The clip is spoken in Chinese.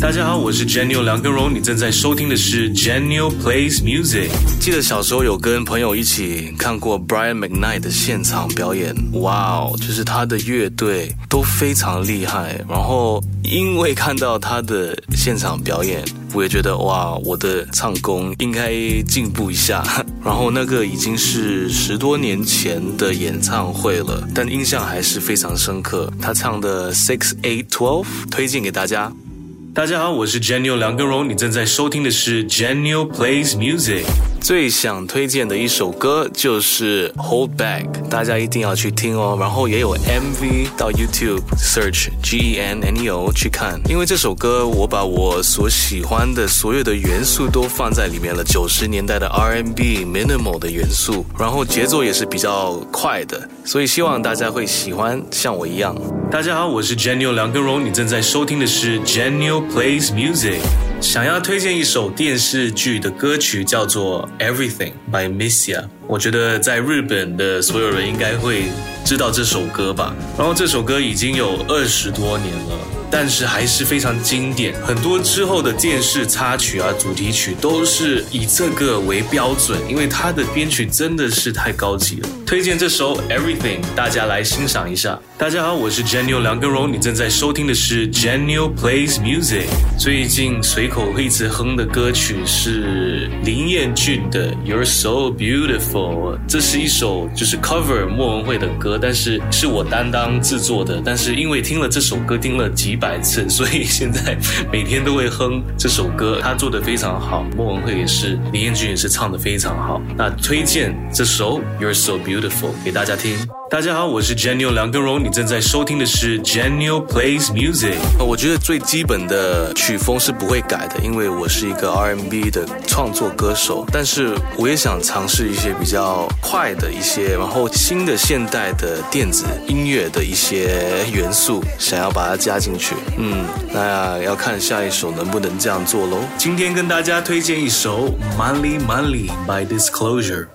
大家好，我是 Janio 梁根荣，你正在收听的是 Janio Plays Music。记得小时候有跟朋友一起看过 Brian McKnight 的现场表演，哇哦，就是他的乐队都非常厉害。然后因为看到他的现场表演，我也觉得哇，我的唱功应该进步一下。然后那个已经是十多年前的演唱会了，但印象还是非常深刻。他唱的 Six Eight Twelve 推荐给大家。大家好，我是 Janio 梁根荣，你正在收听的是 Janio Plays Music。最想推荐的一首歌就是 Hold Back，大家一定要去听哦。然后也有 MV 到 YouTube search G E N N E O 去看，因为这首歌我把我所喜欢的所有的元素都放在里面了，九十年代的 R&B minimal 的元素，然后节奏也是比较快的，所以希望大家会喜欢，像我一样。大家好，我是 Janio 梁根荣，你正在收听的是 Janio Plays Music。想要推荐一首电视剧的歌曲，叫做《Everything》by Missia。我觉得在日本的所有人应该会知道这首歌吧。然后这首歌已经有二十多年了，但是还是非常经典。很多之后的电视插曲啊、主题曲都是以这个为标准，因为它的编曲真的是太高级了。推荐这首《Everything》，大家来欣赏一下。大家好，我是 Janio 梁根荣，你正在收听的是 Janio Plays Music。最近随口会一直哼的歌曲是林彦俊的《You're So Beautiful》，这是一首就是 cover 莫文蔚的歌，但是是我担当制作的。但是因为听了这首歌听了几百次，所以现在每天都会哼这首歌。他做的非常好，莫文蔚也是，林彦俊也是唱的非常好。那推荐这首《You're So Beautiful》给大家听。大家好，我是 Janio 梁根荣，你正在收听的是 Janio Plays Music。我觉得最基本的曲风是不会改的，因为我是一个 R&B 的创作歌手。但是我也想尝试一些比较快的一些，然后新的现代的电子音乐的一些元素，想要把它加进去。嗯，那要看下一首能不能这样做喽。今天跟大家推荐一首 Money Money by Disclosure。